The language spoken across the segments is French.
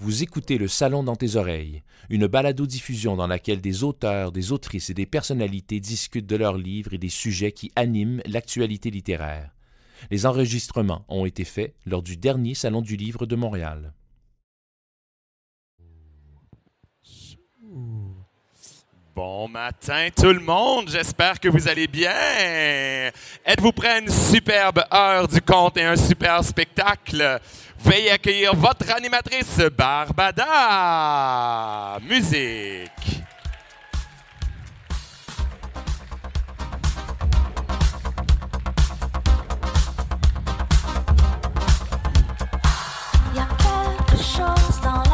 Vous écoutez Le Salon dans tes oreilles, une balado-diffusion dans laquelle des auteurs, des autrices et des personnalités discutent de leurs livres et des sujets qui animent l'actualité littéraire. Les enregistrements ont été faits lors du dernier Salon du Livre de Montréal. Bon matin tout le monde, j'espère que vous allez bien. Êtes-vous prêts à une superbe heure du conte et un super spectacle? Veuillez accueillir votre animatrice Barbada. Musique. Quelque chose dans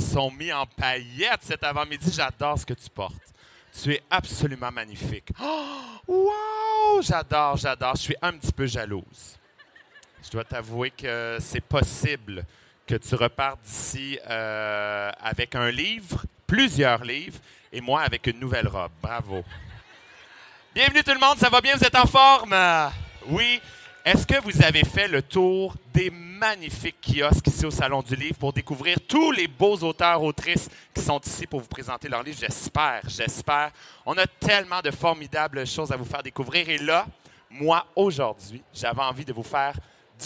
sont mis en paillettes cet avant-midi. J'adore ce que tu portes. Tu es absolument magnifique. Oh, wow! J'adore, j'adore. Je suis un petit peu jalouse. Je dois t'avouer que c'est possible que tu repartes d'ici euh, avec un livre, plusieurs livres, et moi avec une nouvelle robe. Bravo. Bienvenue tout le monde, ça va bien? Vous êtes en forme? Oui. Est-ce que vous avez fait le tour des magnifiques kiosques ici au Salon du Livre pour découvrir tous les beaux auteurs, autrices qui sont ici pour vous présenter leurs livres? J'espère, j'espère. On a tellement de formidables choses à vous faire découvrir. Et là, moi, aujourd'hui, j'avais envie de vous faire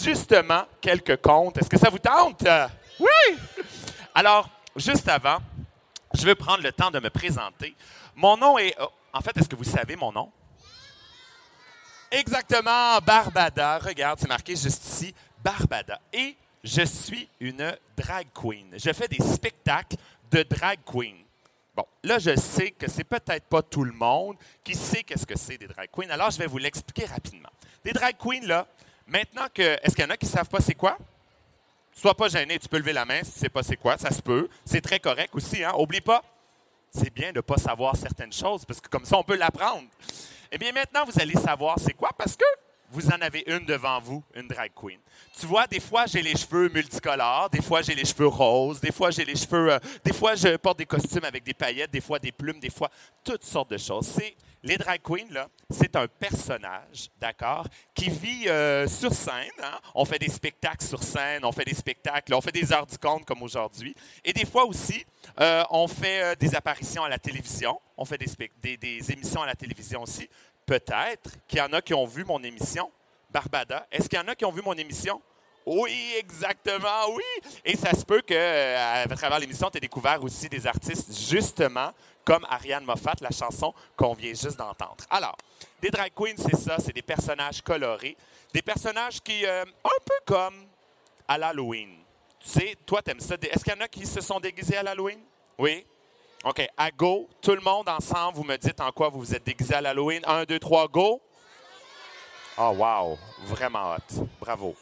justement quelques contes. Est-ce que ça vous tente? Oui! Alors, juste avant, je veux prendre le temps de me présenter. Mon nom est... oh, en fait, est-ce que vous savez mon nom? Exactement, Barbada. Regarde, c'est marqué juste ici, Barbada. Et je suis une drag queen. Je fais des spectacles de drag queen. Bon, là, je sais que c'est peut-être pas tout le monde qui sait qu'est-ce que c'est des drag queens. Alors, je vais vous l'expliquer rapidement. Des drag queens, là, Maintenant que. Est-ce qu'il y en a qui ne savent pas c'est quoi? Sois pas gêné, tu peux lever la main si tu sais pas c'est quoi, ça se peut. C'est très correct aussi, hein? Oublie pas, c'est bien de ne pas savoir certaines choses parce que comme ça, on peut l'apprendre. Eh bien, maintenant, vous allez savoir c'est quoi parce que vous en avez une devant vous, une drag queen. Tu vois, des fois, j'ai les cheveux multicolores, des fois, j'ai les cheveux roses, des fois, j'ai les cheveux. euh, des fois, je porte des costumes avec des paillettes, des fois, des plumes, des fois, toutes sortes de choses. C'est. Les drag queens, c'est un personnage, d'accord, qui vit euh, sur scène. hein. On fait des spectacles sur scène, on fait des spectacles, on fait des heures du compte comme aujourd'hui. Et des fois aussi, euh, on fait euh, des apparitions à la télévision. On fait des émissions à la télévision aussi. Peut-être qu'il y en a qui ont vu mon émission, Barbada. Est-ce qu'il y en a qui ont vu mon émission? Oui, exactement, oui. Et ça se peut que, euh, à travers l'émission, tu aies découvert aussi des artistes, justement, comme Ariane Moffat, la chanson qu'on vient juste d'entendre. Alors, des drag queens, c'est ça, c'est des personnages colorés, des personnages qui, euh, un peu comme à l'Halloween. Tu sais, toi, t'aimes ça. Est-ce qu'il y en a qui se sont déguisés à l'Halloween? Oui? OK, à go, tout le monde ensemble, vous me dites en quoi vous vous êtes déguisés à l'Halloween. Un, deux, trois, go! Oh, wow! Vraiment hot. Bravo.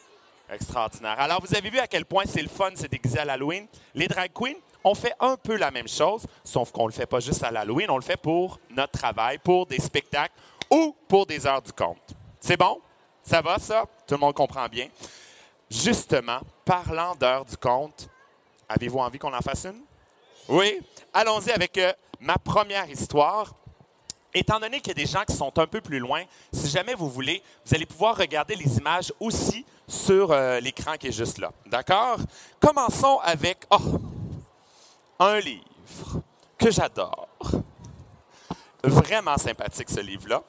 Extraordinaire. Alors, vous avez vu à quel point c'est le fun de se déguiser à l'Halloween. Les drag queens, on fait un peu la même chose, sauf qu'on ne le fait pas juste à l'Halloween, on le fait pour notre travail, pour des spectacles ou pour des heures du compte. C'est bon? Ça va, ça? Tout le monde comprend bien. Justement, parlant d'heures du compte, avez-vous envie qu'on en fasse une? Oui? Allons-y avec euh, ma première histoire. Étant donné qu'il y a des gens qui sont un peu plus loin, si jamais vous voulez, vous allez pouvoir regarder les images aussi sur euh, l'écran qui est juste là. D'accord? Commençons avec oh, un livre que j'adore. Vraiment sympathique ce livre-là.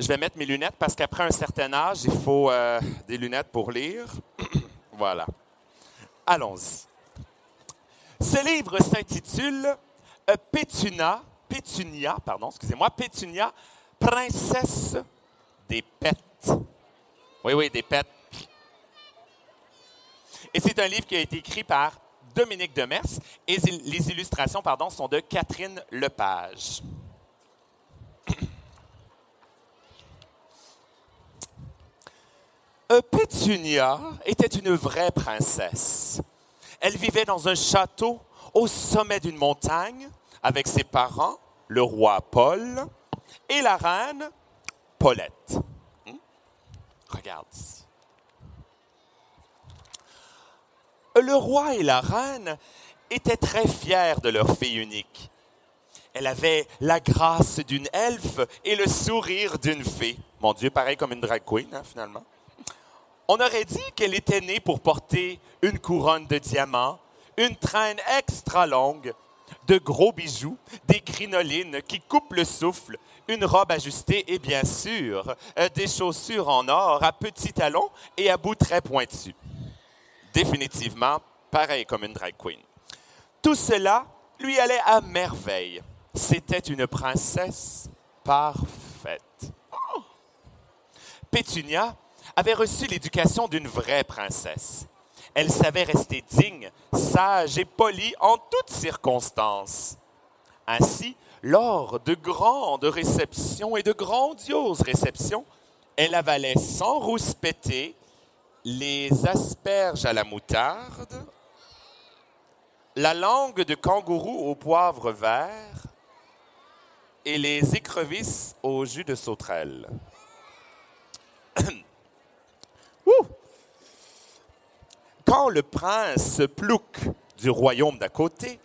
Je vais mettre mes lunettes parce qu'après un certain âge, il faut euh, des lunettes pour lire. voilà. Allons-y. Ce livre s'intitule euh, Pétunia, pardon, excusez-moi, Pétunia, princesse des pets. Oui, oui, des pets. Et c'est un livre qui a été écrit par Dominique Demers et les illustrations, pardon, sont de Catherine Lepage. Euh, Pétunia était une vraie princesse. Elle vivait dans un château au sommet d'une montagne avec ses parents, le roi Paul, et la reine Paulette. Hmm? Regarde. Le roi et la reine étaient très fiers de leur fille unique. Elle avait la grâce d'une elfe et le sourire d'une fée. Mon Dieu, pareil comme une drag queen, hein, finalement. On aurait dit qu'elle était née pour porter une couronne de diamants, une traîne extra longue, de gros bijoux, des crinolines qui coupent le souffle, une robe ajustée et bien sûr euh, des chaussures en or à petits talons et à bout très pointus. Définitivement, pareil comme une drag queen. Tout cela lui allait à merveille. C'était une princesse parfaite. Pétunia avait reçu l'éducation d'une vraie princesse. Elle savait rester digne, sage et polie en toutes circonstances. Ainsi, lors de grandes réceptions et de grandioses réceptions, elle avalait sans rouspéter les asperges à la moutarde, la langue de kangourou au poivre vert et les écrevisses au jus de sauterelle. Ouh! Quand le prince Plouc du royaume d'à côté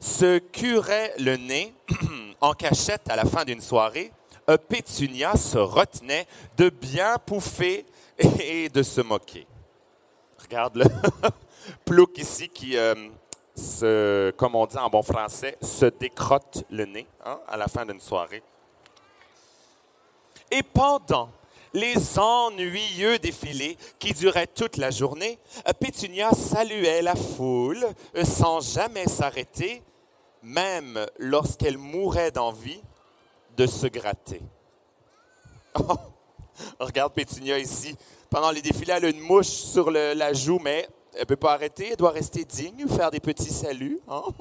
se curait le nez en cachette à la fin d'une soirée, Pétunia se retenait de bien pouffer et de se moquer. Regarde le Plouc ici qui, euh, se, comme on dit en bon français, se décrotte le nez hein, à la fin d'une soirée. Et pendant les ennuyeux défilés qui duraient toute la journée, euh, Pétunia saluait la foule euh, sans jamais s'arrêter, même lorsqu'elle mourait d'envie de se gratter. Oh, regarde Pétunia ici. Pendant les défilés, elle a une mouche sur la joue, mais elle ne peut pas arrêter. Elle doit rester digne, faire des petits saluts. hein?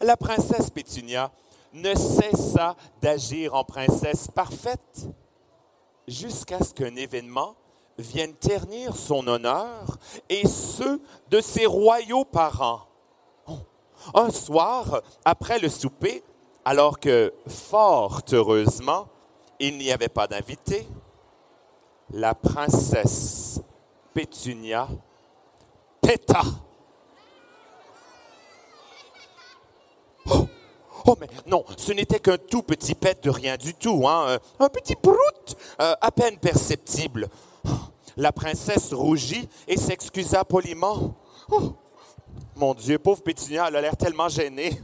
La princesse Pétunia ne cessa d'agir en princesse parfaite. jusqu'à ce qu'un événement vienne ternir son honneur et ceux de ses royaux parents. Un soir, après le souper, alors que, fort heureusement, il n'y avait pas d'invité, la princesse Pétunia péta. Oh, mais non, ce n'était qu'un tout petit pet de rien du tout, hein, un petit prout, euh, à peine perceptible. La princesse rougit et s'excusa poliment. Oh, mon Dieu, pauvre Pétunia, elle a l'air tellement gênée.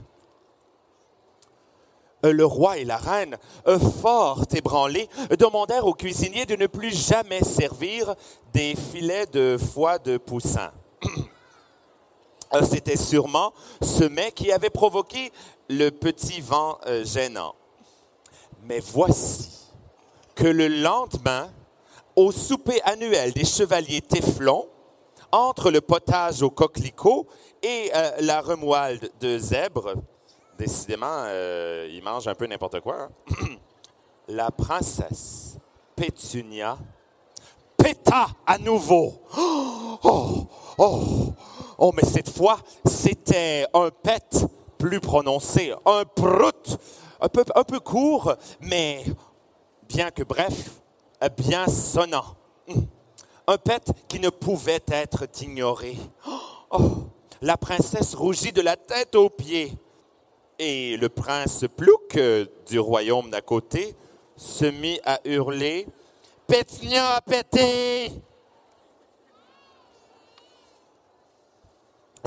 Euh, le roi et la reine, euh, fort ébranlés, demandèrent au cuisinier de ne plus jamais servir des filets de foie de poussin. Euh, c'était sûrement ce mets qui avait provoqué le petit vent gênant. Mais voici que le lendemain, au souper annuel des chevaliers Téflon, entre le potage au coquelicot et la remoelle de zèbre, Décidément, euh, il mange un peu n'importe quoi. Hein. La princesse Pétunia péta à nouveau. Oh, oh, oh, mais cette fois, c'était un pet plus prononcé, un prout, un peu, court, mais bien que bref, bien sonnant. Un pet qui ne pouvait être ignoré. Oh, la princesse rougit de la tête aux pieds. Et le prince Plouc euh, du royaume d'à côté se mit à hurler Pétinia a pété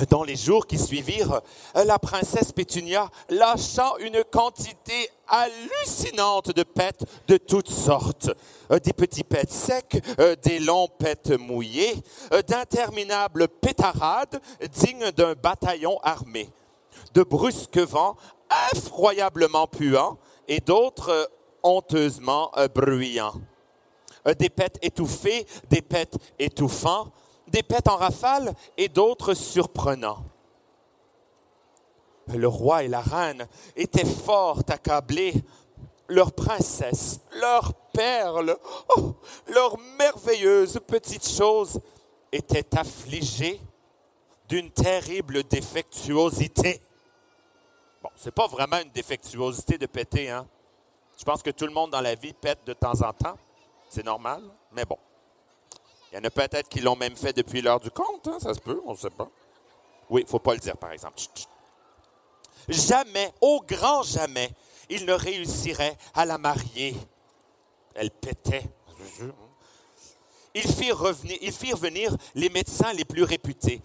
Dans les jours qui suivirent, la princesse Pétunia lâcha une quantité hallucinante de pets de toutes sortes. Euh, des petits pets secs, euh, des longs pets mouillés, d'interminables pétarades dignes d'un bataillon armé de brusques vents effroyablement puants et d'autres euh, honteusement euh, bruyants. Euh, des pets étouffés, des pets étouffants, des pets en rafale et d'autres surprenants. Le roi et la reine étaient fort accablés. Leur princesse, leur perle, oh, leur merveilleuse petite chose étaient affligées d'une terrible défectuosité. Bon, c'est pas vraiment une défectuosité de péter, hein? Je pense que tout le monde dans la vie pète de temps en temps. C'est normal, mais bon. Il peut-être qui l'ont même fait depuis l'heure du compte, hein? ça se peut, on ne sait pas. Oui, il ne faut pas le dire, par exemple. Jamais, au grand jamais, il ne réussirait à la marier. Elle pétait. Ils firent, revenir, venir les médecins les plus réputés.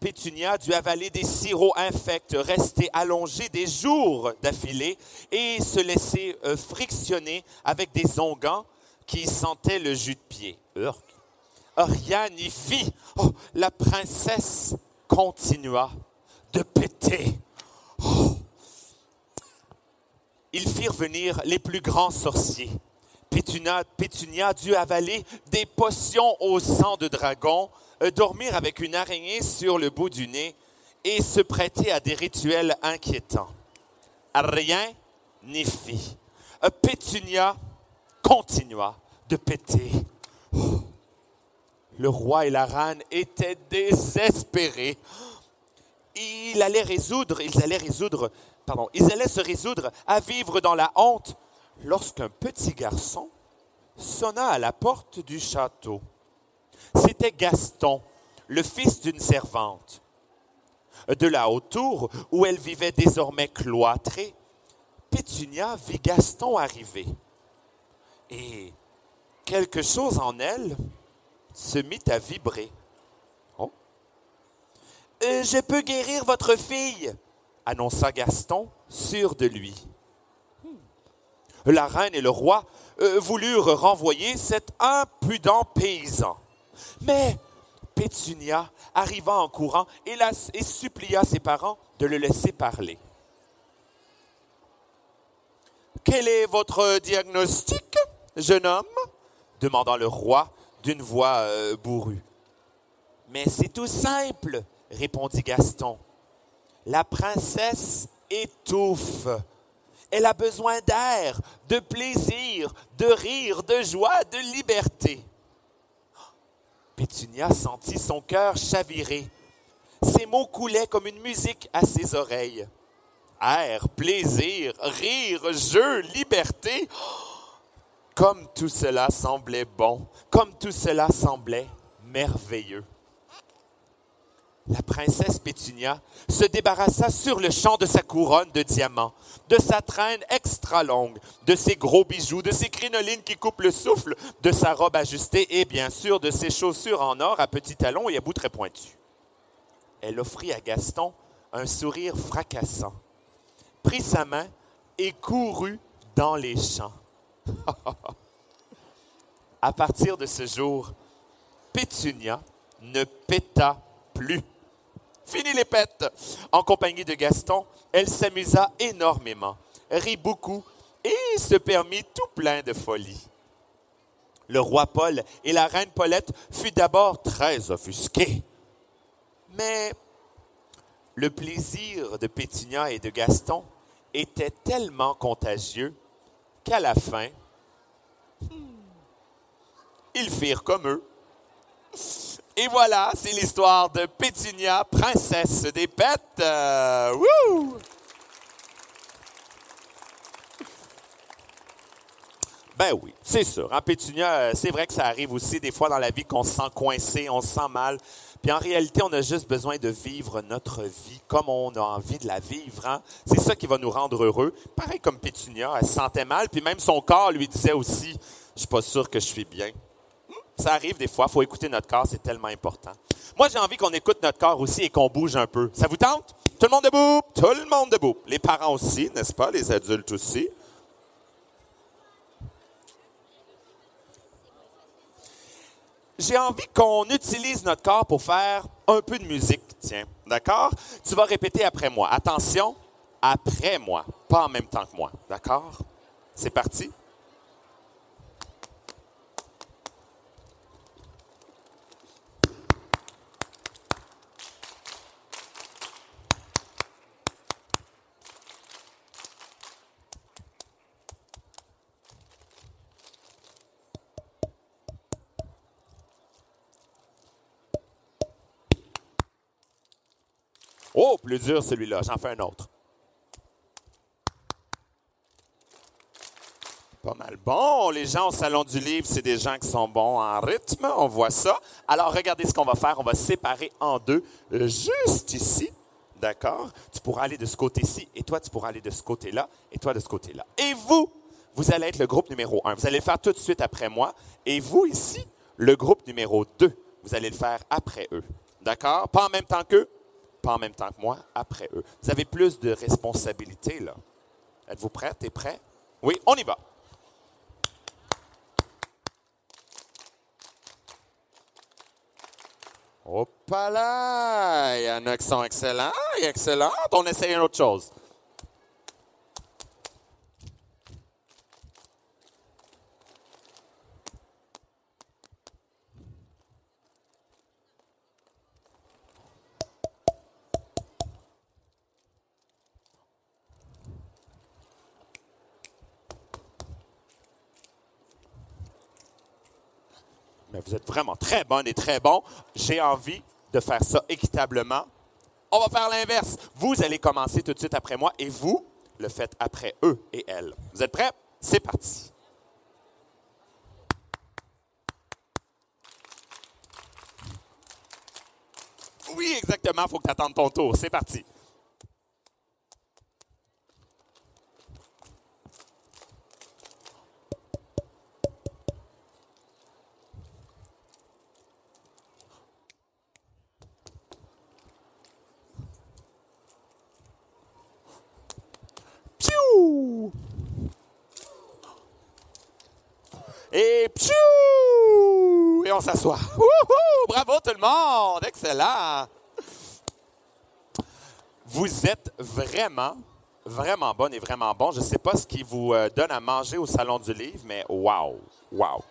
Pétunia dut avaler des sirops infects, rester allongé des jours d'affilée et se laisser euh, frictionner avec des onguents qui sentaient le jus de pied. Rien n'y fit. Oh, la princesse continua de péter. Oh. Ils firent venir les plus grands sorciers Pétunia, dut avaler des potions au sang de dragon, euh, dormir avec une araignée sur le bout du nez et se prêter à des rituels inquiétants. Rien n'y fit. Euh, Pétunia continua de péter. Le roi et la reine étaient désespérés. Ils allaient résoudre, ils allaient résoudre, pardon, ils allaient se résoudre à vivre dans la honte lorsqu'un petit garçon sonna à la porte du château. C'était Gaston, le fils d'une servante. De la haute tour, où elle vivait désormais cloîtrée, Pétunia vit Gaston arriver. Et quelque chose en elle se mit à vibrer. Oh. Euh, je peux guérir votre fille, annonça Gaston, sûr de lui la reine et le roi euh, voulurent renvoyer cet impudent paysan. Mais Pétunia arriva en courant et, et supplia ses parents de le laisser parler. Quel est votre diagnostic, jeune homme? demanda le roi d'une voix euh, bourrue. Mais c'est tout simple, répondit Gaston. La princesse étouffe Elle a besoin d'air, de plaisir, de rire, de joie, de liberté. Pétunia sentit son cœur chavirer. Ces mots coulaient comme une musique à ses oreilles. Air, plaisir, rire, jeu, liberté. Comme tout cela semblait bon, comme tout cela semblait merveilleux. La princesse Pétunia se débarrassa sur le champ de sa couronne de diamants, de sa traîne extra longue, de ses gros bijoux, de ses crinolines qui coupent le souffle, de sa robe ajustée et bien sûr de ses chaussures en or à petits talons et à bout très pointus. Elle offrit à Gaston un sourire fracassant, prit sa main et courut dans les champs. À partir de ce jour, Pétunia ne péta plus. Fini les pètes. En compagnie de Gaston, elle s'amusa énormément, rit beaucoup et se permit tout plein de folie. Le roi Paul et la reine Paulette furent d'abord très offusqués. Mais le plaisir de Pétunia et de Gaston était tellement contagieux qu'à la fin, ils firent comme eux. Et voilà, c'est l'histoire de Pétunia, princesse des pets. Euh, wouh! Ben oui, c'est sûr. En Pétunia, euh, c'est vrai que ça arrive aussi des fois dans la vie qu'on se sent coincé, on se sent mal. Puis en réalité, on a juste besoin de vivre notre vie comme on a envie de la vivre. Hein? C'est ça qui va nous rendre heureux. Pareil comme Pétunia, elle se sentait mal, puis même son corps lui disait aussi, je suis pas sûr que je suis bien. Ça arrive des fois, il faut écouter notre corps, c'est tellement important. Moi, j'ai envie qu'on écoute notre corps aussi et qu'on bouge un peu. Ça vous tente? Tout le monde debout? Tout le monde debout. Les parents aussi, n'est-ce pas? Les adultes aussi. J'ai envie qu'on utilise notre corps pour faire un peu de musique, tiens. D'accord? Tu vas répéter après moi. Attention, après moi, pas en même temps que moi. D'accord? C'est parti? Oh, plus dur celui-là, j'en fais un autre. Pas mal bon. Les gens au Salon du Livre, c'est des gens qui sont bons en rythme. On voit ça. Alors, regardez ce qu'on va faire. On va séparer en deux, euh, juste ici. D'accord? Tu pourras aller de ce côté-ci, et toi, tu pourras aller de ce côté-là, et toi de ce côté-là. Et vous, vous allez être le groupe numéro un. Vous allez le faire tout de suite après moi. Et vous, ici, le groupe numéro deux. Vous allez le faire après eux. D'accord? Pas en même temps qu'eux, pas en même temps que moi, après eux. Vous avez plus de responsabilités, là. Êtes-vous prêts? T'es prêt? Oui, on y va. Hop là! Il y en. On essaye une autre chose. Vous êtes vraiment très bonne et très bon. J'ai envie de faire ça équitablement. On va faire l'inverse. Vous allez commencer tout de suite après moi et vous le faites après eux et elles. Vous êtes prêts? C'est parti. Oui, exactement. Il faut que tu attendes ton tour. C'est parti. Pfiou! Et pfiou! Et on s'assoit. Wouhou! Bravo tout le monde! Excellent! Vous êtes vraiment, vraiment bonne et vraiment bon. Je ne sais pas ce qui vous euh, donne à manger au Salon du Livre, mais wow! Wow!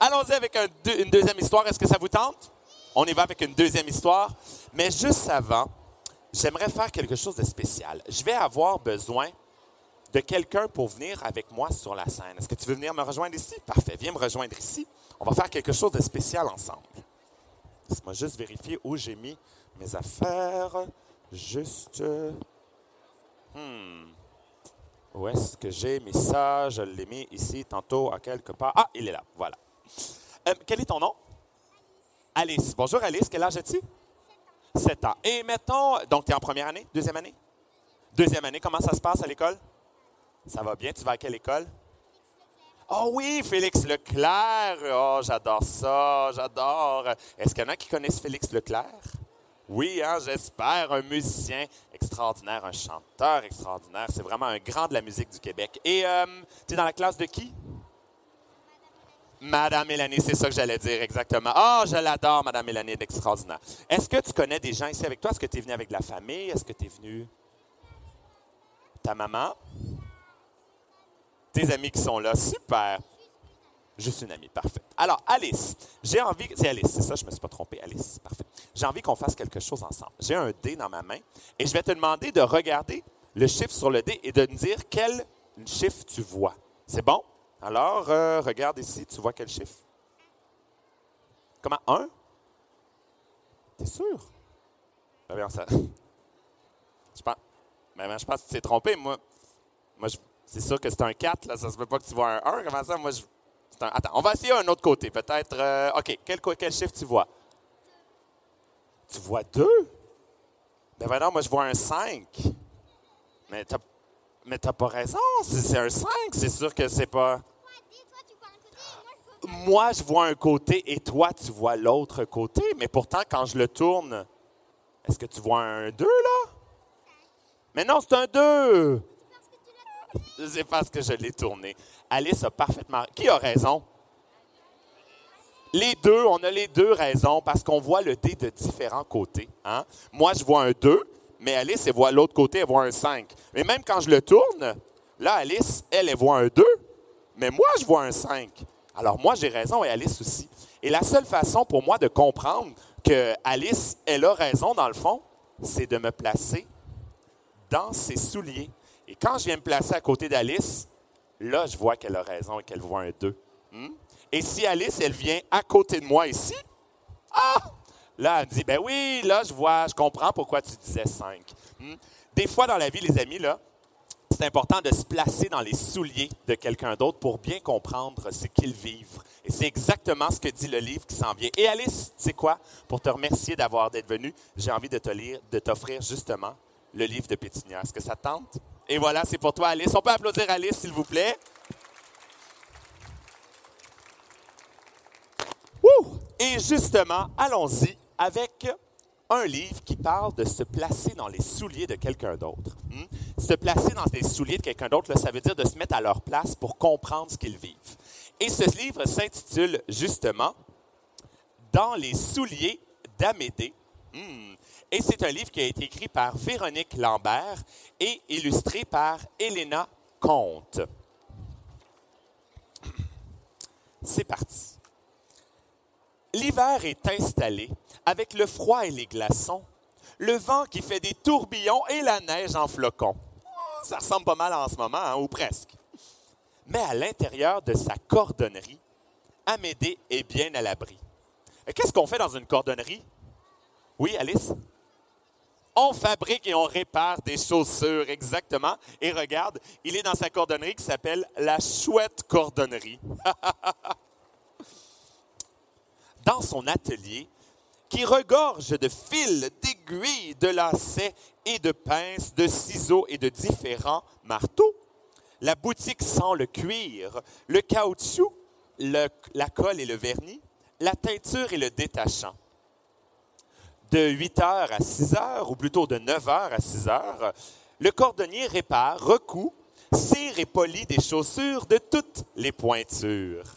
Allons-y avec une deuxième histoire. Est-ce que ça vous tente? On y va avec une deuxième histoire. Mais juste avant, j'aimerais faire quelque chose de spécial. Je vais avoir besoin de quelqu'un pour venir avec moi sur la scène. Est-ce que tu veux venir me rejoindre ici? Parfait, viens me rejoindre ici. On va faire quelque chose de spécial ensemble. Laisse-moi juste vérifier où j'ai mis mes affaires. Juste. Hmm. Où est-ce que j'ai mis ça? Je l'ai mis ici tantôt à quelque part. Ah, il est là. Voilà. Euh, quel est ton nom? Alice. Bonjour Alice. Quel âge as-tu? 7 ans. Et mettons, donc tu es en première année, deuxième année? Deuxième année, comment ça se passe à l'école? Ça va bien? Tu vas à quelle école? Oh oui, Félix Leclerc. Oh, j'adore ça, j'adore. Est-ce qu'il y en a qui connaissent Félix Leclerc? Oui, hein, j'espère. Un musicien extraordinaire, un chanteur extraordinaire. C'est vraiment un grand de la musique du Québec. Et euh, tu es dans la classe de qui? Madame Mélanie, c'est ça que j'allais dire exactement. Oh, je l'adore, Madame Mélanie, est extraordinaire. Est-ce que tu connais des gens ici avec toi? Est-ce que tu es venu avec de la famille? Est-ce que tu es venu? Ta maman? Tes amis qui sont là, super. Juste une amie, parfait. Alors, Alice, j'ai envie. C'est Alice, c'est ça, je ne me suis pas trompé. Alice, parfait. J'ai envie qu'on fasse quelque chose ensemble. J'ai un dé dans ma main et je vais te demander de regarder le chiffre sur le dé et de me dire quel chiffre tu vois. C'est bon? Alors, euh, regarde ici, tu vois quel chiffre? Comment? Un? T'es sûr? Ben, bien, ça... Je pense, ben, je pense que tu t'es trompé. Moi, moi c'est sûr que c'est un 4, là, ça se peut pas que tu vois un 1. Comment ça? Moi, je, attends, on va essayer un autre côté. Peut-être. euh, OK, quel, chiffre tu vois? Tu vois 2? Ben maintenant, moi, je vois un 5. Mais t'as mais t'as pas raison. C'est c'est un 5. C'est sûr que c'est pas. Moi, je vois un côté et toi, tu vois l'autre côté. Mais pourtant, quand je le tourne, est-ce que tu vois un 2 là? Mais non, c'est un 2. C'est parce que je l'ai tourné. Alice a parfaitement. Qui a raison? Les deux, on a les deux raisons parce qu'on voit le dé de différents côtés. Hein? Moi, je vois un 2, mais Alice, elle voit l'autre côté, elle voit un 5. Mais même quand je le tourne, là, Alice, elle, elle voit un 2, mais moi, je vois un 5. Alors moi, j'ai raison et Alice aussi. Et la seule façon pour moi de comprendre que Alice, elle a raison dans le fond, c'est de me placer dans ses souliers. Et quand je viens me placer à côté d'Alice, là, je vois qu'elle a raison et qu'elle voit un 2. Hmm? Et si Alice, elle vient à côté de moi ici, ah! Là, elle me dit, ben oui, là, je vois, je comprends pourquoi tu disais 5. Hmm? Des fois, dans la vie, les amis, là, c'est important de se placer dans les souliers de quelqu'un d'autre pour bien comprendre ce qu'ils vivent. Et c'est exactement ce que dit le livre qui s'en vient. Et Alice, tu sais quoi? Pour te remercier d'avoir d'être venu, j'ai envie de te lire, de t'offrir justement le livre de Pétunia. Est-ce que ça te tente? Et voilà, c'est pour toi, Alice. On peut applaudir Alice, s'il vous plaît. Et justement, allons-y avec un livre qui parle de se placer dans les souliers de quelqu'un d'autre. Hmm? Se placer dans les souliers de quelqu'un d'autre, ça veut dire de se mettre à leur place pour comprendre ce qu'ils vivent. Et ce livre s'intitule justement Dans les souliers d'Amédée. Hmm. Et c'est un livre qui a été écrit par Véronique Lambert et illustré par Elena Comte. C'est parti. L'hiver est installé avec le froid et les glaçons, le vent qui fait des tourbillons et la neige en flocons. Ça ressemble pas mal en ce moment, hein, ou presque. Mais à l'intérieur de sa cordonnerie, Amédée est bien à l'abri. Qu'est-ce qu'on fait dans une cordonnerie? Oui, Alice? On fabrique et on répare des chaussures, exactement. Et regarde, il est dans sa cordonnerie qui s'appelle la chouette cordonnerie. dans son atelier, qui regorge de fils, d'aiguilles, de lacets et de pinces, de ciseaux et de différents marteaux. La boutique sent le cuir, le caoutchouc, la colle et le vernis, la teinture et le détachant. De 8 heures à 6 heures, ou plutôt de 9 heures à 6 heures, le cordonnier répare, recoue, cire et polit des chaussures de toutes les pointures.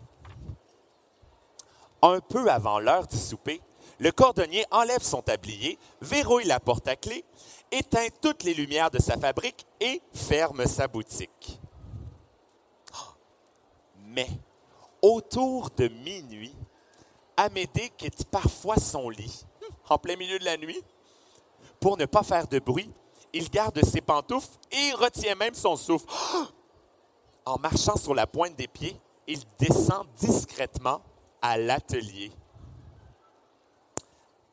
Un peu avant l'heure du souper, le cordonnier enlève son tablier, verrouille la porte à clé, éteint toutes les lumières de sa fabrique et ferme sa boutique. Mais, autour de minuit, Amédée quitte parfois son lit, en plein milieu de la nuit, pour ne pas faire de bruit il garde ses pantoufles et retient même son souffle. En marchant sur la pointe des pieds, il descend discrètement à l'atelier.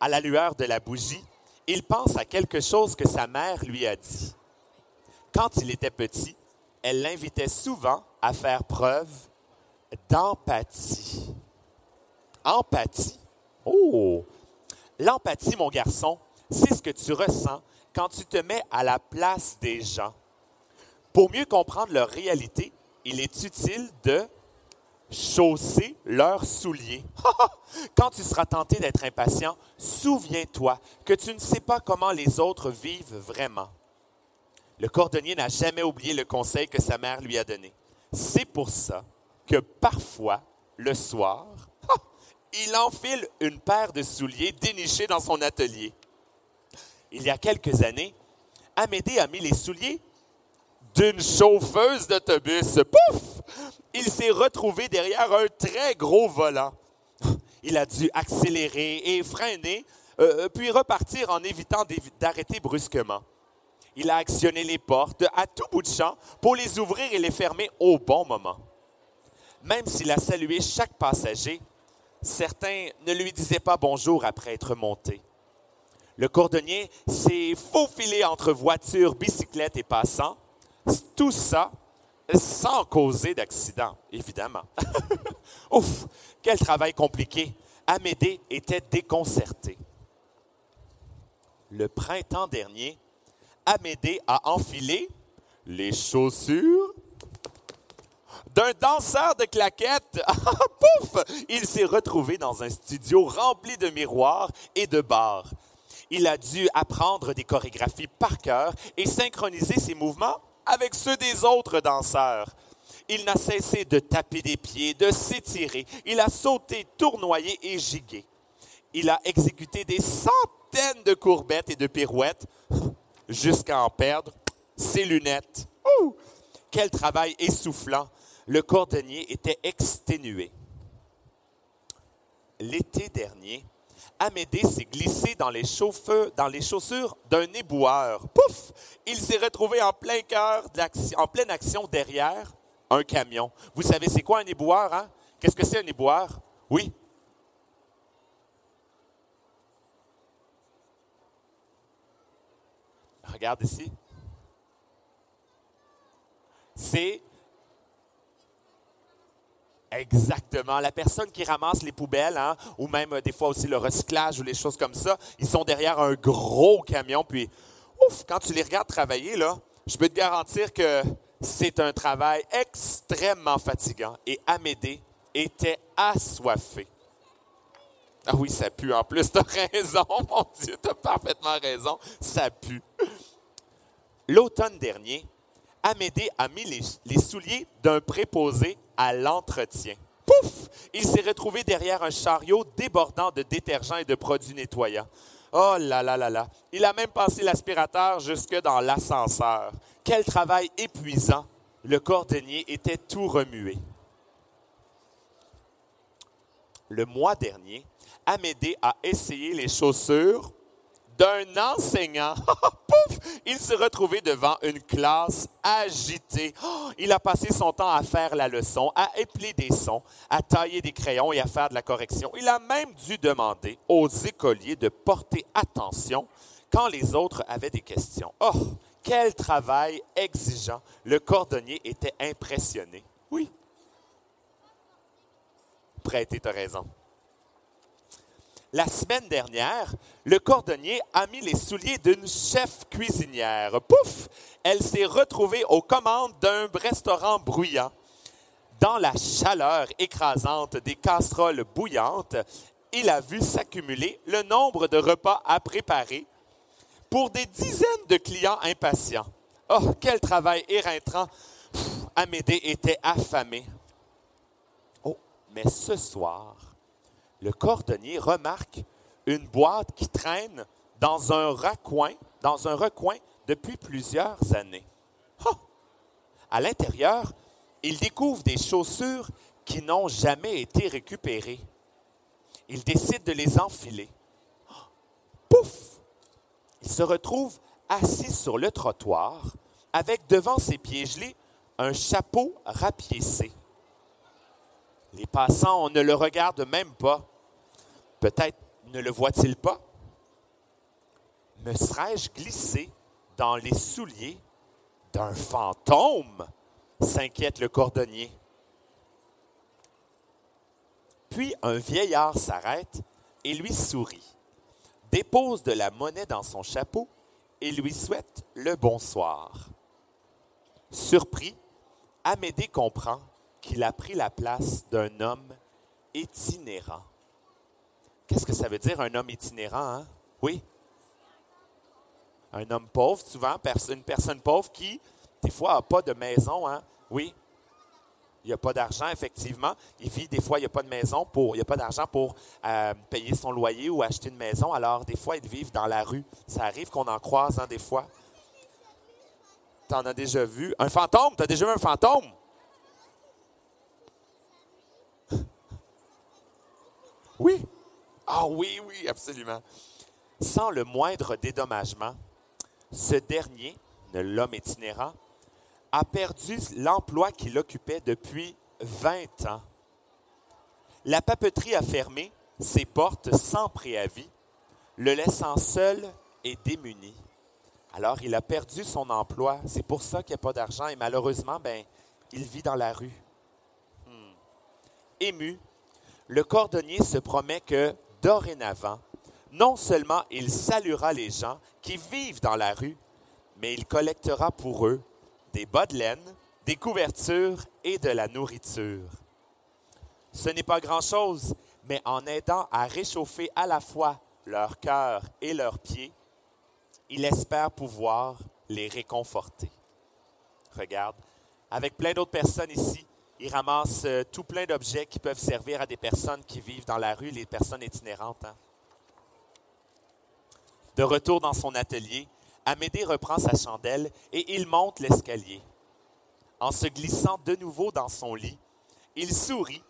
À la lueur de la bougie, il pense à quelque chose que sa mère lui a dit. Quand il était petit, elle l'invitait souvent à faire preuve d'empathie. Empathie? Oh! L'empathie, mon garçon, c'est ce que tu ressens quand tu te mets à la place des gens. Pour mieux comprendre leur réalité, il est utile de chausser leurs souliers. Quand tu seras tenté d'être impatient, souviens-toi que tu ne sais pas comment les autres vivent vraiment. Le cordonnier n'a jamais oublié le conseil que sa mère lui a donné. C'est pour ça que parfois, le soir, il enfile une paire de souliers dénichés dans son atelier. Il y a quelques années, Amédée a mis les souliers d'une chauffeuse d'autobus. Pouf! Il s'est retrouvé derrière un très gros volant. Il a dû accélérer et freiner, euh, puis repartir en évitant d'arrêter brusquement. Il a actionné les portes à tout bout de champ pour les ouvrir et les fermer au bon moment. Même s'il a salué chaque passager, certains ne lui disaient pas bonjour après être montés. Le cordonnier s'est faufilé entre voitures, bicyclettes et passants, tout ça sans causer d'accident, évidemment. Ouf, quel travail compliqué. Amédée était déconcerté. Le printemps dernier, Amédée a enfilé les chaussures d'un danseur de claquettes. Pouf! Il s'est retrouvé dans un studio rempli de miroirs et de bars. Il a dû apprendre des chorégraphies par cœur et synchroniser ses mouvements avec ceux des autres danseurs. Il n'a cessé de taper des pieds, de s'étirer. Il a sauté, tournoyé et gigué. Il a exécuté des centaines de courbettes et de pirouettes jusqu'à en perdre ses lunettes. Quel travail essoufflant. Le cordonnier était exténué. L'été dernier, Amédée s'est glissé dans les, chaussures d'un éboueur. Pouf! Il s'est retrouvé en plein cœur, en pleine action derrière un camion. Vous savez, c'est quoi un éboueur, hein? Qu'est-ce que c'est un éboueur? Oui. Regarde ici. C'est Exactement. La personne qui ramasse les poubelles, hein, ou même euh, des fois aussi le recyclage ou les choses comme ça, ils sont derrière un gros camion. Puis, ouf, quand tu les regardes travailler, là, je peux te garantir que c'est un travail extrêmement fatigant. Et Amédée était assoiffé. Ah oui, ça pue en plus, t'as raison, mon Dieu, t'as parfaitement raison, ça pue. L'automne dernier, Amédée a mis les, les souliers d'un préposé à l'entretien. Pouf! Il s'est retrouvé derrière un chariot débordant de détergents et de produits nettoyants. Oh là là là là. Il a même passé l'aspirateur jusque dans l'ascenseur. Quel travail épuisant. Le cordonnier était tout remué. Le mois dernier, Amédée a essayé les chaussures d'un enseignant. Pouf! Il s'est retrouvé devant une classe agitée. Oh, il a passé son temps à faire la leçon, à épeler des sons, à tailler des crayons et à faire de la correction. Il a même dû demander aux écoliers de porter attention quand les autres avaient des questions. Oh, quel travail exigeant. Le cordonnier était impressionné. Oui. Prêtez, as raison. La semaine dernière, le cordonnier a mis les souliers d'une chef cuisinière. Pouf! Elle s'est retrouvée aux commandes d'un restaurant bruyant. Dans la chaleur écrasante des casseroles bouillantes, il a vu s'accumuler le nombre de repas à préparer pour des dizaines de clients impatients. Oh, quel travail éreintant! Amédée était affamé. Oh, mais ce soir, le cordonnier remarque une boîte qui traîne dans un recoin, dans un recoin depuis plusieurs années. À l'intérieur, il découvre des chaussures qui n'ont jamais été récupérées. Il décide de les enfiler. Pouf! Il se retrouve assis sur le trottoir, avec devant ses pieds gelés un chapeau rapiécé. Les passants, ne le regarde même pas. Peut-être ne le voit-il pas? Me serais-je glissé dans les souliers d'un fantôme? s'inquiète le cordonnier. Puis un vieillard s'arrête et lui sourit, dépose de la monnaie dans son chapeau et lui souhaite le bonsoir. Surpris, Amédée comprend qu'il a pris la place d'un homme itinérant. Qu'est-ce que ça veut dire un homme itinérant? Hein? Oui? Un homme pauvre, souvent, une personne pauvre qui, des fois, n'a pas de maison. Hein? Oui? Il n'y a pas d'argent, effectivement. Il vit, des fois, il n'y a pas de maison pour, il n'y a pas d'argent pour euh, payer son loyer ou acheter une maison. Alors, des fois, ils vivent dans la rue. Ça arrive qu'on en croise, hein, des fois. Tu en as déjà vu? Un fantôme? Tu as déjà vu un fantôme? Oui. Ah oui, oui, absolument. Sans le moindre dédommagement, ce dernier, l'homme itinérant, a perdu l'emploi qu'il occupait depuis 20 ans. La papeterie a fermé ses portes sans préavis, le laissant seul et démuni. Alors il a perdu son emploi, c'est pour ça qu'il n'y a pas d'argent et malheureusement, ben, il vit dans la rue. Hmm. Ému, le cordonnier se promet que dorénavant, non seulement il saluera les gens qui vivent dans la rue, mais il collectera pour eux des bas de laine, des couvertures et de la nourriture. Ce n'est pas grand-chose, mais en aidant à réchauffer à la fois leur cœur et leurs pieds, il espère pouvoir les réconforter. Regarde, avec plein d'autres personnes ici, il ramasse euh, tout plein d'objets qui peuvent servir à des personnes qui vivent dans la rue, les personnes itinérantes. Hein. De retour dans son atelier, Amédée reprend sa chandelle et il monte l'escalier. En se glissant de nouveau dans son lit, il sourit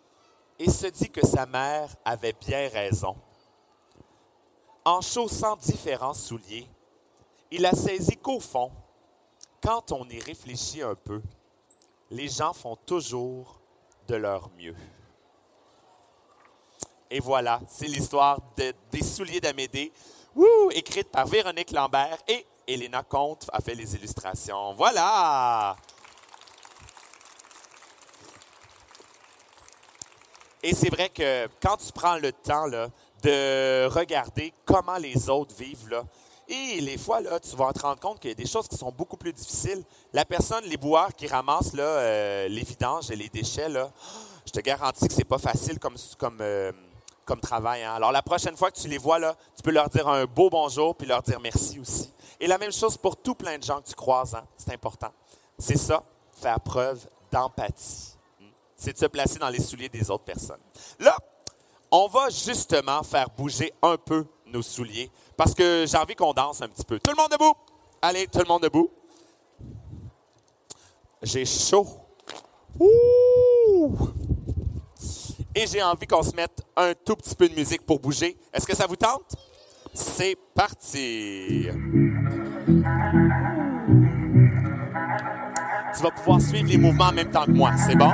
et se dit que sa mère avait bien raison. En chaussant différents souliers, il a saisi qu'au fond, quand on y réfléchit un peu, les gens font toujours de leur mieux. Et voilà, c'est l'histoire des souliers d'Amédée, écrite par Véronique Lambert et Elena Comte a fait les illustrations. Voilà! Et c'est vrai que quand tu prends le temps de regarder comment les autres vivent, et les fois, là, tu vas te rendre compte qu'il y a des choses qui sont beaucoup plus difficiles. La personne, les boueurs qui ramassent là, euh, les vidanges et les déchets, là, je te garantis que c'est pas facile comme, comme, euh, comme travail. Hein. Alors, la prochaine fois que tu les vois, là, tu peux leur dire un beau bonjour puis leur dire merci aussi. Et la même chose pour tout plein de gens que tu croises. Hein. C'est important. C'est ça, faire preuve d'empathie. C'est de se placer dans les souliers des autres personnes. Là, on va justement faire bouger un peu nos souliers parce que j'ai envie qu'on danse un petit peu. Tout le monde debout! Allez, tout le monde debout. J'ai chaud. Ouh! Et j'ai envie qu'on se mette un tout petit peu de musique pour bouger. Est-ce que ça vous tente? C'est parti! Tu vas pouvoir suivre les mouvements en même temps que moi, c'est bon?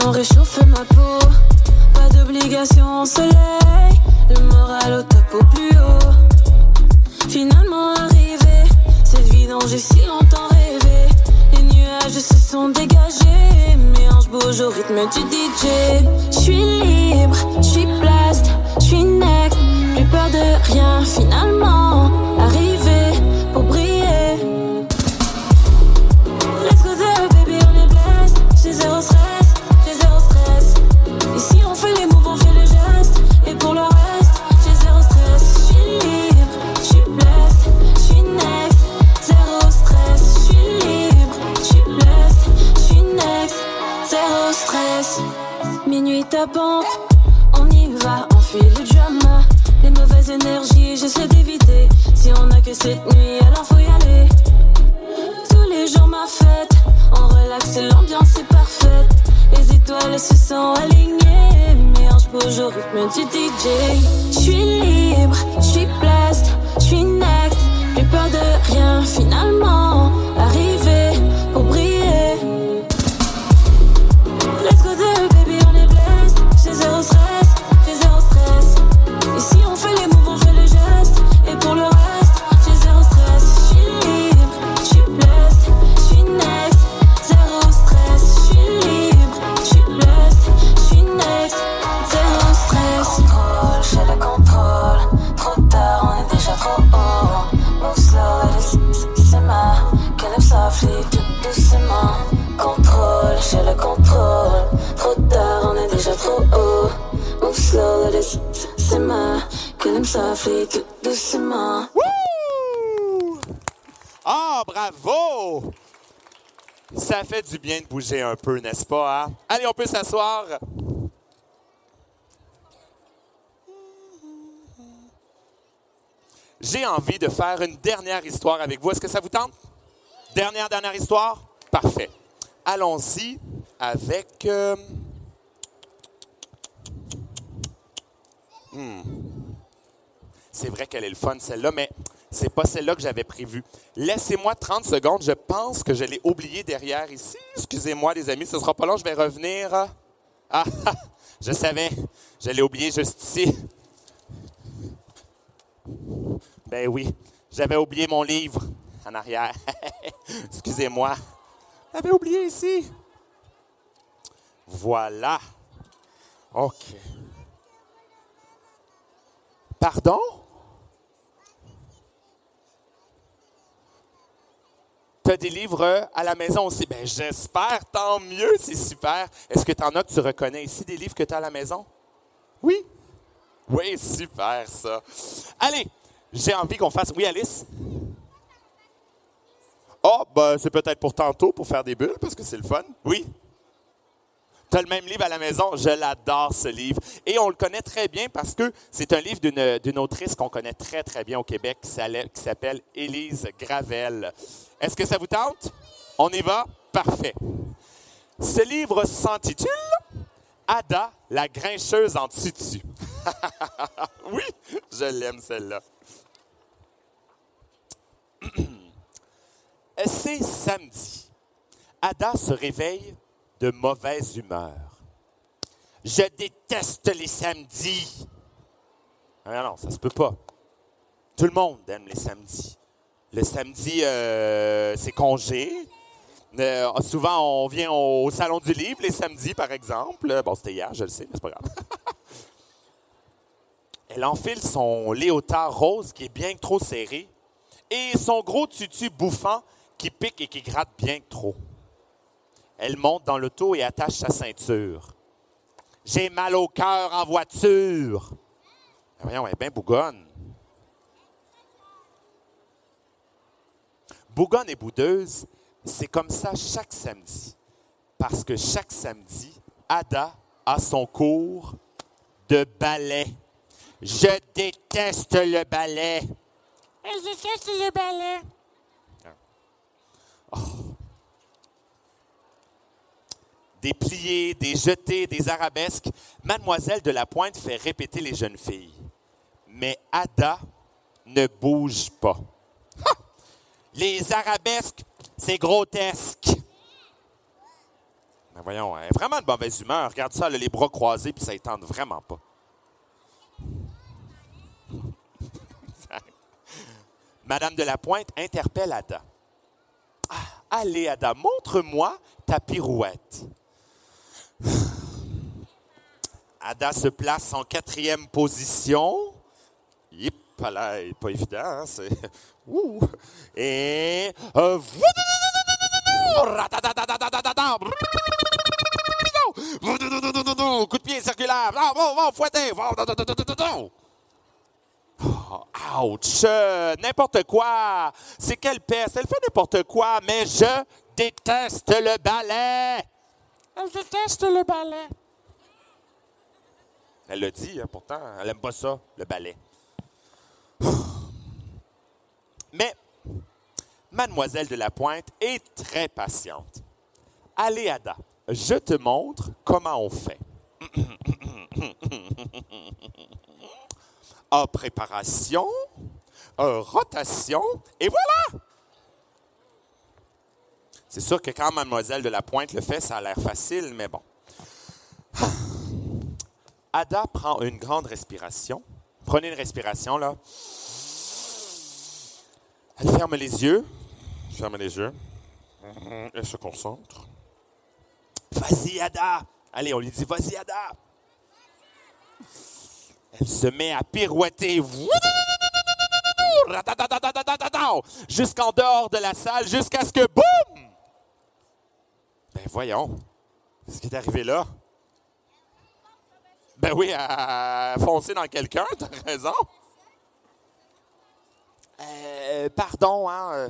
Rayons réchauffent ma peau. Pas d'obligation au soleil, le moral au top au plus haut. Finalement arrivé, cette vie dont j'ai si longtemps rêvé. Les nuages se sont dégagés, mes hanches bougent au rythme du DJ. Je suis libre, je suis blast, je suis next, plus peur de rien finalement. Arrivé pour briller. Let's go there, baby, on est blessed. J'ai zéro stress, On y va, on fuit le drama. Les mauvaises énergies, j'essaie d'éviter. Si on a que cette nuit, alors faut y aller. Tous les jours ma fête, on relaxe l'ambiance est parfaite. Les étoiles se sont alignées, mes hanches bouge au rythme du DJ. Je suis libre, je suis blessed, je suis next. Plus peur de rien, finalement. Du bien de bouger un peu, n'est-ce pas? hein? Allez, on peut s'asseoir. J'ai envie de faire une dernière histoire avec vous. Est-ce que ça vous tente? Dernière, dernière histoire? Parfait. Allons-y avec... euh, C'est vrai qu'elle est le fun, celle-là, mais c'est pas celle-là que j'avais prévue. Laissez-moi 30 secondes. Je pense que je l'ai oubliée derrière ici. Excusez-moi, les amis, ce sera pas long. Je vais revenir. Ah, ah, je savais. Je l'ai oublié juste ici. Ben oui, j'avais oublié mon livre en arrière. Excusez-moi. J'avais oublié ici. Voilà. OK. Pardon? Tu as des livres à la maison aussi. Ben, j'espère, tant mieux, c'est super. Est-ce que tu en as que tu reconnais? Ici, des livres que tu as à la maison? Oui? Oui, super ça. Allez, j'ai envie qu'on fasse. Oui, Alice? Oh, ben, c'est peut-être pour tantôt, pour faire des bulles, parce que c'est le fun. Oui? Tu as le même livre à la maison. Je l'adore, ce livre. Et on le connaît très bien parce que c'est un livre d'une autrice qu'on connaît très, très bien au Québec qui s'appelle- qui s'appelle Élise Gravel. Est-ce que ça vous tente? On y va? Parfait. Ce livre s'intitule Ada, la grincheuse en tutu. oui, je l'aime celle-là. C'est samedi. Ada se réveille de mauvaise humeur. Je déteste les samedis. Ah non, ça se peut pas. Tout le monde aime les samedis. Le samedi, euh, c'est congé. Euh, souvent, on vient au salon du livre les samedis, par exemple. Bon, c'était hier, je le sais, mais c'est pas grave. Elle enfile son léotard rose qui est bien trop serré et son gros tutu bouffant qui pique et qui gratte bien trop. Elle monte dans l'auto et attache sa ceinture. J'ai mal au cœur en voiture. Ben voyons, elle est bien bougonne. Bougonne et boudeuse, c'est comme ça chaque samedi. Parce que chaque samedi, Ada a son cours de ballet. Je déteste le ballet. Je déteste le ballet. Des pliés, des jetés, des arabesques, Mademoiselle de la Pointe fait répéter les jeunes filles. Mais Ada ne bouge pas. Les arabesques, c'est grotesque. Voyons, vraiment de mauvaise humeur. Regarde ça, les bras croisés, puis ça ne vraiment pas. Madame de la Pointe interpelle Ada. Ah, allez, Ada, montre-moi ta pirouette. Ada se place en quatrième position. Yip, là, pas évident, hein. Ouh. Et. euh, Coup de pied circulaire. Oh, ouch! N'importe quoi! C'est quelle peste? Elle fait n'importe quoi, mais je déteste le ballet! Elle déteste le ballet. Elle le dit, hein, pourtant, elle aime pas ça, le ballet. Mais Mademoiselle de la Pointe est très patiente. Allez, Ada, je te montre comment on fait. A, préparation. E, rotation. Et voilà! C'est sûr que quand Mademoiselle de la Pointe le fait, ça a l'air facile, mais bon. Ada prend une grande respiration. Prenez une respiration, là. Elle ferme les yeux. Ferme les yeux. Elle se concentre. Vas-y, Ada! Allez, on lui dit, vas-y, Ada! Elle se met à pirouetter. Jusqu'en dehors de la salle, jusqu'à ce que, boum! Ben voyons. Qu'est-ce qui est arrivé là? Ben oui, à foncer dans quelqu'un, t'as raison. Euh, pardon, hein, euh,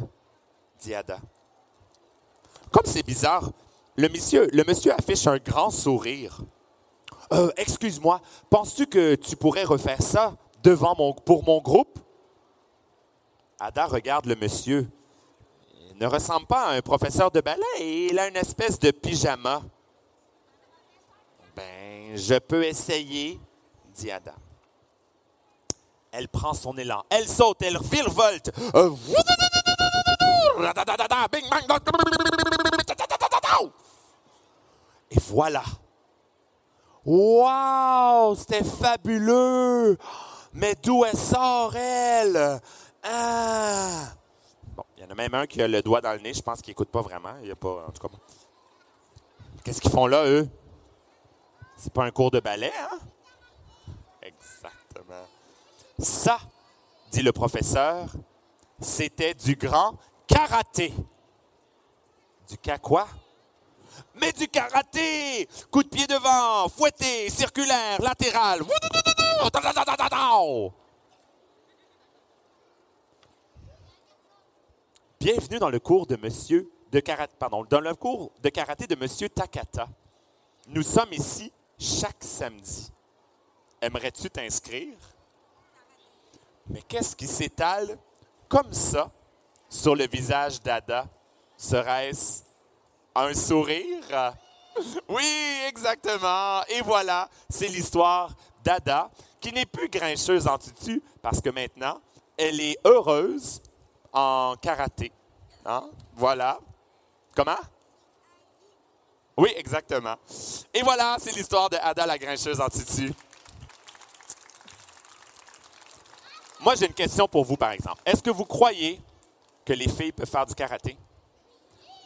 dit Ada. Comme c'est bizarre, le monsieur, le monsieur affiche un grand sourire. Euh, excuse-moi, penses-tu que tu pourrais refaire ça devant mon, pour mon groupe? Ada regarde le monsieur. Ne ressemble pas à un professeur de ballet et il a une espèce de pyjama. Ben, je peux essayer, dit Ada. Elle prend son élan. Elle saute, elle virevolte. Euh, Et voilà. Wow, c'était fabuleux. Mais d'où elle sort, elle? Ah! En a même un qui a le doigt dans le nez. Je pense qu'il n'écoute pas vraiment. Il y a pas, en tout cas. Qu'est-ce qu'ils font là, eux? C'est pas un cours de ballet, hein? Exactement. Ça, dit le professeur, c'était du grand karaté. Du ka quoi? Mais du karaté! Coup de pied devant, fouetté, circulaire, latéral. Bienvenue dans le cours de monsieur de karaté, dans le cours de karaté de monsieur Takata. Nous sommes ici chaque samedi. Aimerais-tu t'inscrire? Mais qu'est-ce qui s'étale comme ça sur le visage d'Ada? Serait-ce un sourire? Oui, exactement. Et voilà, c'est l'histoire d'Ada, qui n'est plus grincheuse en tutu, parce que maintenant, elle est heureuse en karaté. Hein? Voilà. Comment? Oui, exactement. Et voilà, c'est l'histoire de Ada la grincheuse en tutu. Moi, j'ai une question pour vous, par exemple. Est-ce que vous croyez que les filles peuvent faire du karaté?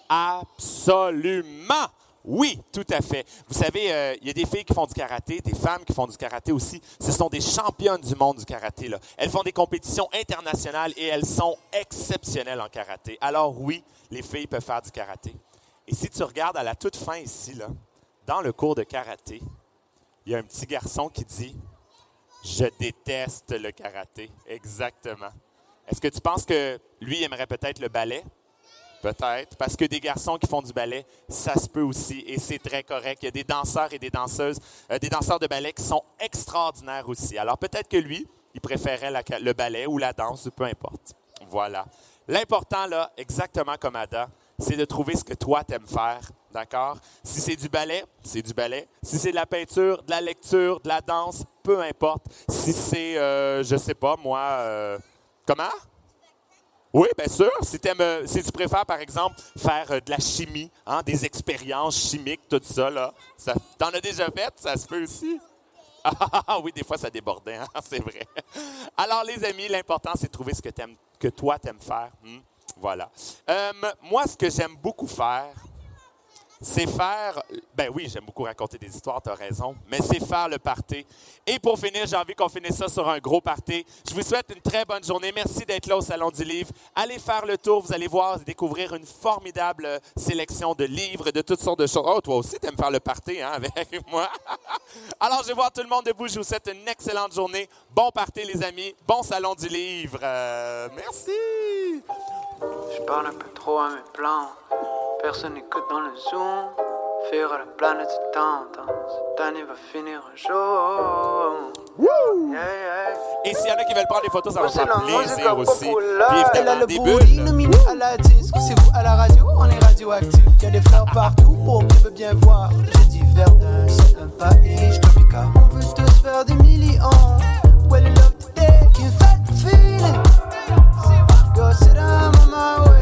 Absolument! Oui, tout à fait. Vous savez, euh, il y a des filles qui font du karaté, des femmes qui font du karaté aussi. Ce sont des championnes du monde du karaté. Elles font des compétitions internationales et elles sont exceptionnelles en karaté. Alors oui, les filles peuvent faire du karaté. Et si tu regardes à la toute fin ici, là, dans le cours de karaté, il y a un petit garçon qui dit Je déteste le karaté. Exactement. Est-ce que tu penses que lui aimerait peut-être le ballet? Peut-être, parce que des garçons qui font du ballet, ça se peut aussi, et c'est très correct. Il y a des danseurs et des danseuses, euh, des danseurs de ballet qui sont extraordinaires aussi. Alors peut-être que lui, il préférait le ballet ou la danse, peu importe. Voilà. L'important, là, exactement comme Ada, c'est de trouver ce que toi t'aimes faire, d'accord? Si c'est du ballet, c'est du ballet. Si c'est de la peinture, de la lecture, de la danse, peu importe. Si c'est, euh, je sais pas, moi, euh, comment? Oui, bien sûr. Euh, si tu préfères, par exemple, faire euh, de la chimie, hein, des expériences chimiques, tout ça, là, ça, t'en as déjà fait, ça se peut aussi? Ah oui, des fois, ça débordait, hein, c'est vrai. Alors, les amis, l'important, c'est de trouver ce que, t'aimes, que toi, t'aimes faire. hmm? Voilà. Euh, moi, ce que j'aime beaucoup faire, c'est faire. Ben oui, j'aime beaucoup raconter des histoires, tu as raison, mais c'est faire le party. Et pour finir, j'ai envie qu'on finisse ça sur un gros party. Je vous souhaite une très bonne journée. Merci d'être là au Salon du Livre. Allez faire le tour, vous allez voir, découvrir une formidable sélection de livres, de toutes sortes de choses. Oh, toi aussi, tu aimes faire le party hein, avec moi. Alors, je vais voir tout le monde debout. Je vous souhaite une excellente journée. Bon party, les amis. Bon Salon du Livre. Euh, merci. Je parle un peu trop à mes plans. Personne n'écoute dans le zoom. Faire à la planète du temps. Cette année va finir un jour. Yeah, yeah. Et s'il y en a qui veulent prendre des photos, ça va C'est faire plaisir au aussi. Puis Elle a évidemment, le des bulles. à la disque. C'est vous à la radio, on est radioactif. Y a des fleurs partout pour qui veut bien voir. J'ai divers d'un certain pays, tropical. On veut faire des millions. Well, you love today, fight the feeling. Go sit down on my way.